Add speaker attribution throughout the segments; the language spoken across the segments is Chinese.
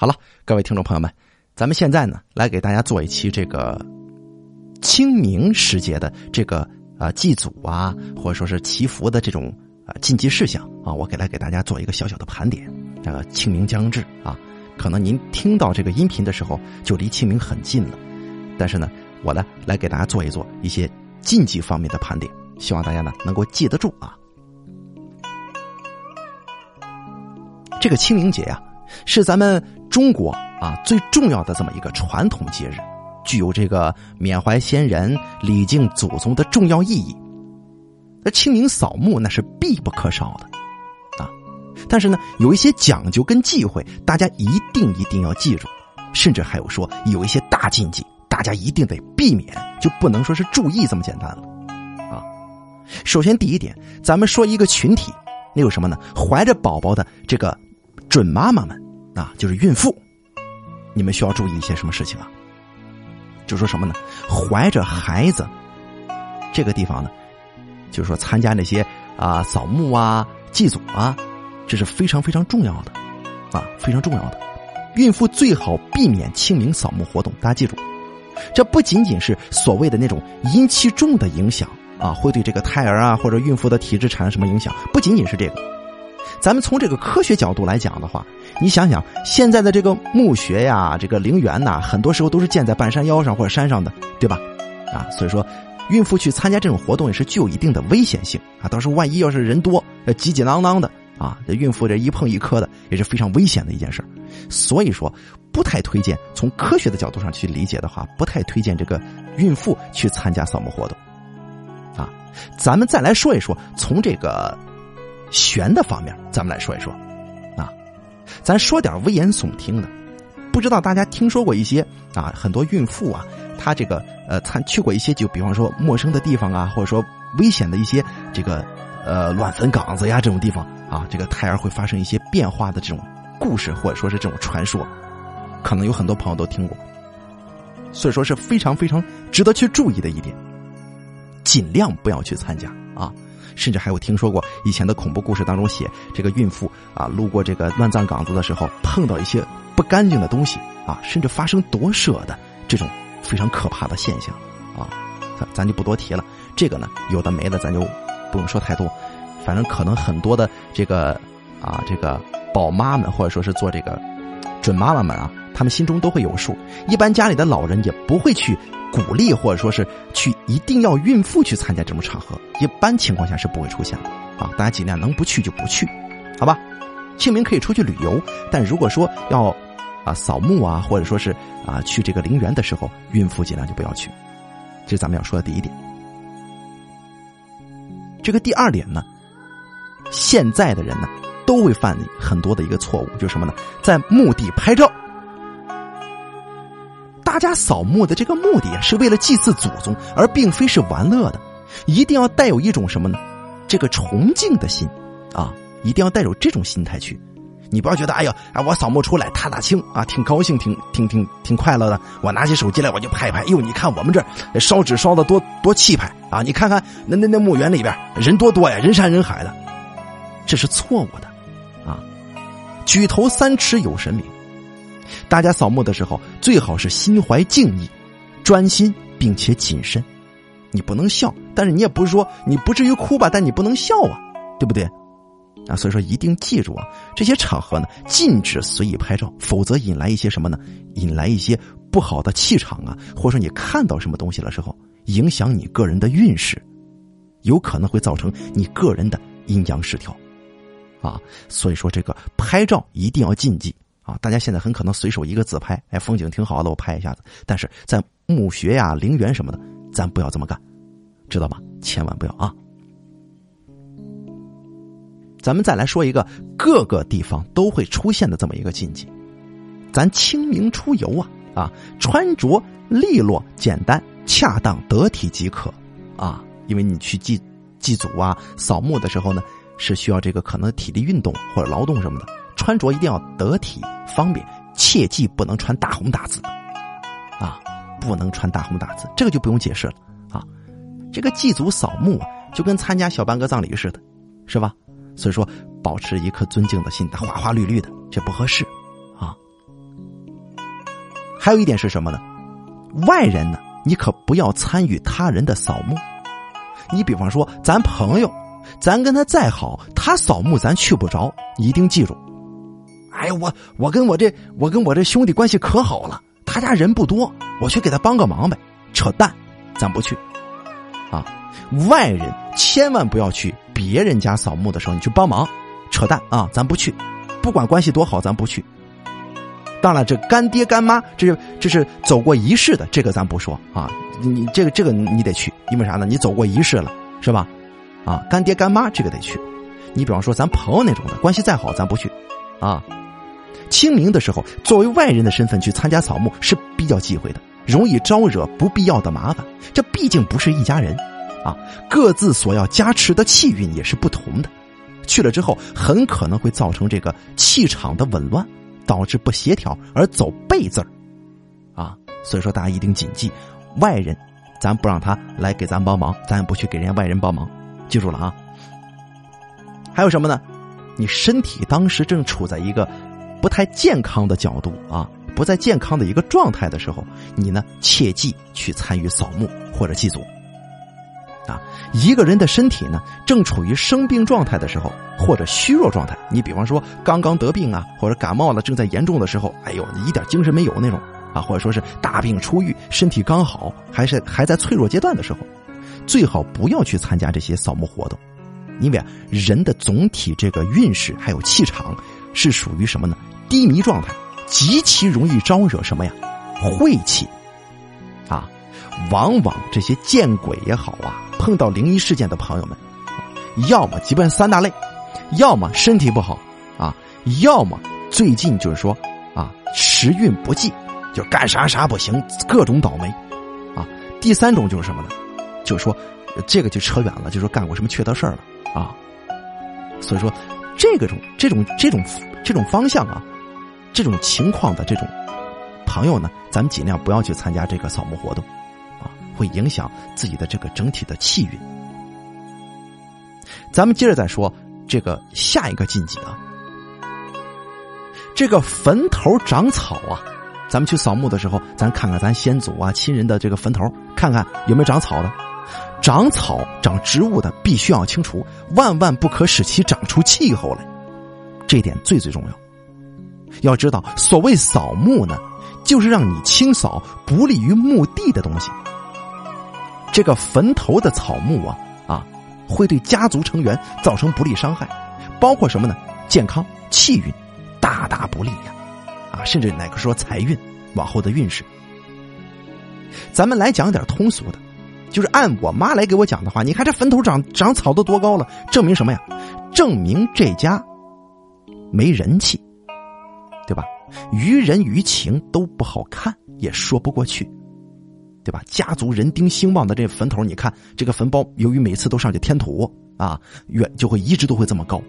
Speaker 1: 好了，各位听众朋友们，咱们现在呢来给大家做一期这个清明时节的这个啊祭祖啊，或者说是祈福的这种啊禁忌事项啊，我给来给大家做一个小小的盘点。呃，清明将至啊，可能您听到这个音频的时候就离清明很近了，但是呢，我呢来给大家做一做一些禁忌方面的盘点，希望大家呢能够记得住啊。这个清明节呀，是咱们。中国啊，最重要的这么一个传统节日，具有这个缅怀先人、礼敬祖宗的重要意义。那清明扫墓那是必不可少的啊。但是呢，有一些讲究跟忌讳，大家一定一定要记住。甚至还有说有一些大禁忌，大家一定得避免，就不能说是注意这么简单了啊。首先第一点，咱们说一个群体，那有什么呢？怀着宝宝的这个准妈妈们。啊，就是孕妇，你们需要注意一些什么事情啊？就说什么呢？怀着孩子，这个地方呢，就是说参加那些啊扫墓啊、祭祖啊，这是非常非常重要的啊，非常重要的。孕妇最好避免清明扫墓活动。大家记住，这不仅仅是所谓的那种阴气重的影响啊，会对这个胎儿啊或者孕妇的体质产生什么影响？不仅仅是这个，咱们从这个科学角度来讲的话。你想想，现在的这个墓穴呀，这个陵园呐，很多时候都是建在半山腰上或者山上的，对吧？啊，所以说，孕妇去参加这种活动也是具有一定的危险性啊。到时候万一要是人多，呃挤挤囊囊的啊，这孕妇这一碰一磕的，也是非常危险的一件事所以说，不太推荐从科学的角度上去理解的话，不太推荐这个孕妇去参加扫墓活动。啊，咱们再来说一说，从这个玄的方面，咱们来说一说。啊咱说点危言耸听的，不知道大家听说过一些啊？很多孕妇啊，她这个呃参去过一些，就比方说陌生的地方啊，或者说危险的一些这个呃乱坟岗子呀这种地方啊，这个胎儿会发生一些变化的这种故事，或者说是这种传说，可能有很多朋友都听过，所以说是非常非常值得去注意的一点，尽量不要去参加啊。甚至还有听说过以前的恐怖故事当中写这个孕妇啊路过这个乱葬岗子的时候碰到一些不干净的东西啊，甚至发生夺舍的这种非常可怕的现象啊，咱咱就不多提了。这个呢有的没的咱就不用说太多，反正可能很多的这个啊这个宝妈们或者说是做这个准妈妈们啊，他们心中都会有数。一般家里的老人也不会去。鼓励或者说是去一定要孕妇去参加这种场合，一般情况下是不会出现的啊！大家尽量能不去就不去，好吧？清明可以出去旅游，但如果说要啊扫墓啊，或者说是啊去这个陵园的时候，孕妇尽量就不要去。这是咱们要说的第一点。这个第二点呢，现在的人呢都会犯很多的一个错误，就是什么呢？在墓地拍照。大家扫墓的这个目的啊，是为了祭祀祖宗，而并非是玩乐的。一定要带有一种什么呢？这个崇敬的心啊，一定要带有这种心态去。你不要觉得，哎呀，哎，我扫墓出来踏踏青啊，挺高兴，挺挺挺挺快乐的。我拿起手机来，我就拍一拍。哟，你看我们这烧纸烧的多多气派啊！你看看那那那墓园里边人多多呀，人山人海的。这是错误的啊！举头三尺有神明。大家扫墓的时候，最好是心怀敬意、专心，并且谨慎。你不能笑，但是你也不是说你不至于哭吧，但你不能笑啊，对不对？啊，所以说一定记住啊，这些场合呢，禁止随意拍照，否则引来一些什么呢？引来一些不好的气场啊，或者说你看到什么东西的时候，影响你个人的运势，有可能会造成你个人的阴阳失调，啊，所以说这个拍照一定要禁忌。啊，大家现在很可能随手一个自拍，哎，风景挺好的，我拍一下子。但是在墓穴呀、陵园什么的，咱不要这么干，知道吧？千万不要啊！咱们再来说一个各个地方都会出现的这么一个禁忌：咱清明出游啊啊，穿着利落、简单、恰当、得体即可啊。因为你去祭祭祖啊、扫墓的时候呢，是需要这个可能体力运动或者劳动什么的。穿着一定要得体方便，切记不能穿大红大紫，啊，不能穿大红大紫，这个就不用解释了啊。这个祭祖扫墓啊，就跟参加小半个葬礼似的，是吧？所以说，保持一颗尊敬的心，它花花绿绿的，这不合适啊。还有一点是什么呢？外人呢，你可不要参与他人的扫墓。你比方说，咱朋友，咱跟他再好，他扫墓咱去不着，一定记住。哎，我我跟我这我跟我这兄弟关系可好了，他家人不多，我去给他帮个忙呗。扯淡，咱不去。啊，外人千万不要去别人家扫墓的时候，你去帮忙，扯淡啊，咱不去。不管关系多好，咱不去。当然，这干爹干妈，这是这是走过仪式的，这个咱不说啊。你这个这个你得去，因为啥呢？你走过仪式了，是吧？啊，干爹干妈这个得去。你比方说咱朋友那种的关系再好，咱不去。啊，清明的时候，作为外人的身份去参加扫墓是比较忌讳的，容易招惹不必要的麻烦。这毕竟不是一家人，啊，各自所要加持的气运也是不同的。去了之后，很可能会造成这个气场的紊乱。导致不协调而走背字儿，啊，所以说大家一定谨记，外人，咱不让他来给咱帮忙，咱也不去给人家外人帮忙，记住了啊。还有什么呢？你身体当时正处在一个不太健康的角度啊，不在健康的一个状态的时候，你呢切记去参与扫墓或者祭祖。啊，一个人的身体呢，正处于生病状态的时候，或者虚弱状态，你比方说刚刚得病啊，或者感冒了，正在严重的时候，哎呦，一点精神没有那种啊，或者说是大病初愈，身体刚好，还是还在脆弱阶段的时候，最好不要去参加这些扫墓活动，因为啊人的总体这个运势还有气场是属于什么呢？低迷状态，极其容易招惹什么呀？晦气，啊，往往这些见鬼也好啊。碰到灵异事件的朋友们，要么基本三大类，要么身体不好啊，要么最近就是说啊时运不济，就干啥啥不行，各种倒霉啊。第三种就是什么呢？就是说这个就扯远了，就是说干过什么缺德事儿了啊。所以说这个种这种这种这种方向啊，这种情况的这种朋友呢，咱们尽量不要去参加这个扫墓活动。啊会影响自己的这个整体的气运。咱们接着再说这个下一个禁忌啊，这个坟头长草啊，咱们去扫墓的时候，咱看看咱先祖啊、亲人的这个坟头，看看有没有长草的。长草、长植物的，必须要清除，万万不可使其长出气候来。这点最最重要。要知道，所谓扫墓呢，就是让你清扫不利于墓地的东西。这个坟头的草木啊啊，会对家族成员造成不利伤害，包括什么呢？健康、气运，大大不利呀！啊，甚至哪个说财运，往后的运势。咱们来讲点通俗的，就是按我妈来给我讲的话，你看这坟头长长草都多高了，证明什么呀？证明这家没人气，对吧？于人于情都不好看，也说不过去。对吧？家族人丁兴旺的这坟头，你看这个坟包，由于每次都上去添土啊，远就会一直都会这么高。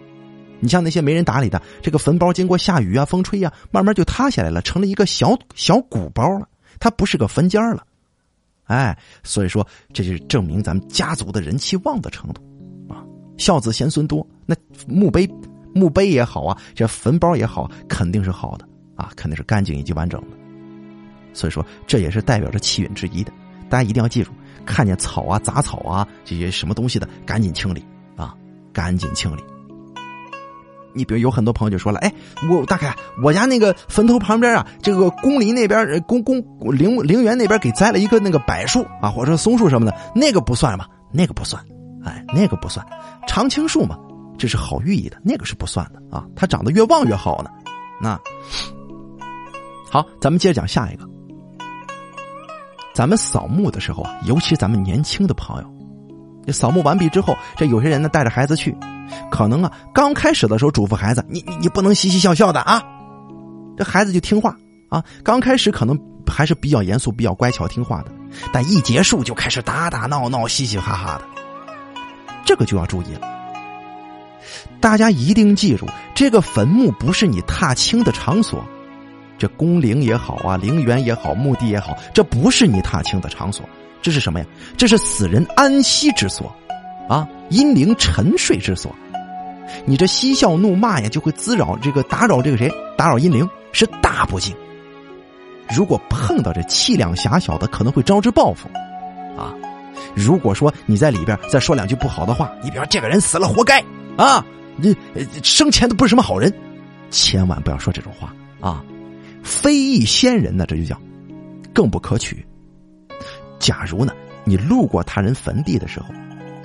Speaker 1: 你像那些没人打理的，这个坟包经过下雨啊、风吹呀，慢慢就塌下来了，成了一个小小鼓包了。它不是个坟尖了，哎，所以说这就是证明咱们家族的人气旺的程度啊。孝子贤孙多，那墓碑墓碑也好啊，这坟包也好，肯定是好的啊，肯定是干净以及完整的。所以说，这也是代表着气运之一的。大家一定要记住，看见草啊、杂草啊这些什么东西的，赶紧清理啊，赶紧清理。你比如有很多朋友就说了：“哎，我大概我家那个坟头旁边啊，这个公林那边公公陵陵园那边给栽了一个那个柏树啊，或者松树什么的，那个不算吧？那个不算，哎，那个不算。常青树嘛，这是好寓意的，那个是不算的啊。它长得越旺越好呢。那好，咱们接着讲下一个。”咱们扫墓的时候啊，尤其咱们年轻的朋友，扫墓完毕之后，这有些人呢带着孩子去，可能啊刚开始的时候嘱咐孩子，你你你不能嘻嘻笑笑的啊，这孩子就听话啊。刚开始可能还是比较严肃、比较乖巧听话的，但一结束就开始打打闹闹、嘻嘻哈哈的，这个就要注意了。大家一定记住，这个坟墓不是你踏青的场所。这宫陵也好啊，陵园也好，墓地也好，这不是你踏青的场所，这是什么呀？这是死人安息之所，啊，阴灵沉睡之所。你这嬉笑怒骂呀，就会滋扰这个打扰这个谁？打扰阴灵是大不敬。如果碰到这气量狭小的，可能会招致报复，啊，如果说你在里边再说两句不好的话，你比方这个人死了活该啊，你生前都不是什么好人，千万不要说这种话啊，非议先人呢，这就叫更不可取。假如呢，你路过他人坟地的时候，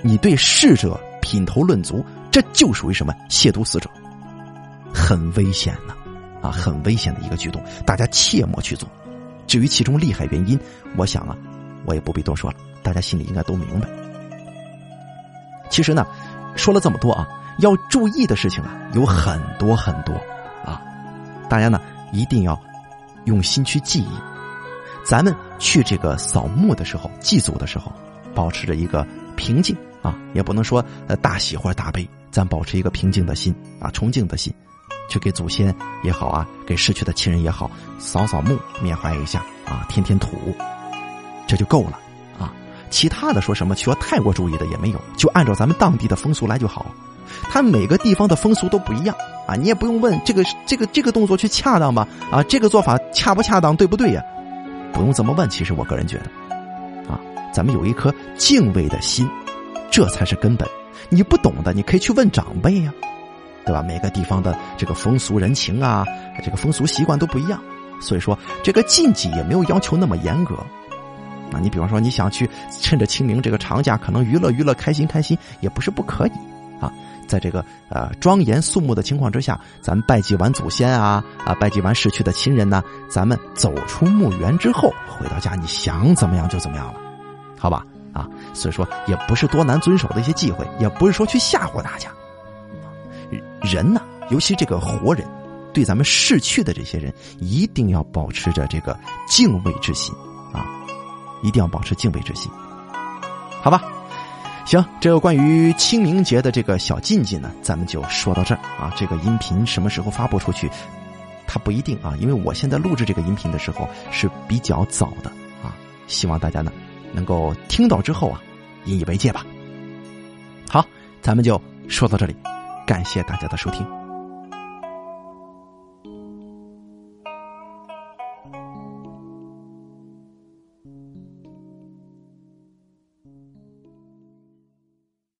Speaker 1: 你对逝者品头论足，这就属于什么亵渎死者，很危险呢。啊，很危险的一个举动，大家切莫去做。至于其中厉害原因，我想啊，我也不必多说了，大家心里应该都明白。其实呢，说了这么多啊，要注意的事情啊有很多很多啊，大家呢一定要用心去记忆。咱们去这个扫墓的时候、祭祖的时候，保持着一个平静啊，也不能说呃大喜或者大悲，咱保持一个平静的心啊，崇敬的心。去给祖先也好啊，给逝去的亲人也好，扫扫墓，缅怀一下啊，添添土，这就够了啊。其他的说什么需要太过注意的也没有，就按照咱们当地的风俗来就好。他每个地方的风俗都不一样啊，你也不用问这个这个这个动作去恰当吧？啊，这个做法恰不恰当，对不对呀？不用这么问。其实我个人觉得，啊，咱们有一颗敬畏的心，这才是根本。你不懂的，你可以去问长辈呀。对吧？每个地方的这个风俗人情啊，这个风俗习惯都不一样，所以说这个禁忌也没有要求那么严格。那，你比方说你想去趁着清明这个长假，可能娱乐娱乐、开心开心，也不是不可以啊。在这个呃庄严肃穆的情况之下，咱拜祭完祖先啊啊，拜祭完逝去的亲人呢，咱们走出墓园之后回到家，你想怎么样就怎么样了，好吧？啊，所以说也不是多难遵守的一些忌讳，也不是说去吓唬大家。人呢，尤其这个活人，对咱们逝去的这些人，一定要保持着这个敬畏之心啊！一定要保持敬畏之心，好吧？行，这个关于清明节的这个小禁忌呢，咱们就说到这儿啊。这个音频什么时候发布出去，它不一定啊，因为我现在录制这个音频的时候是比较早的啊。希望大家呢能够听到之后啊，引以为戒吧。好，咱们就说到这里。感谢大家的收听。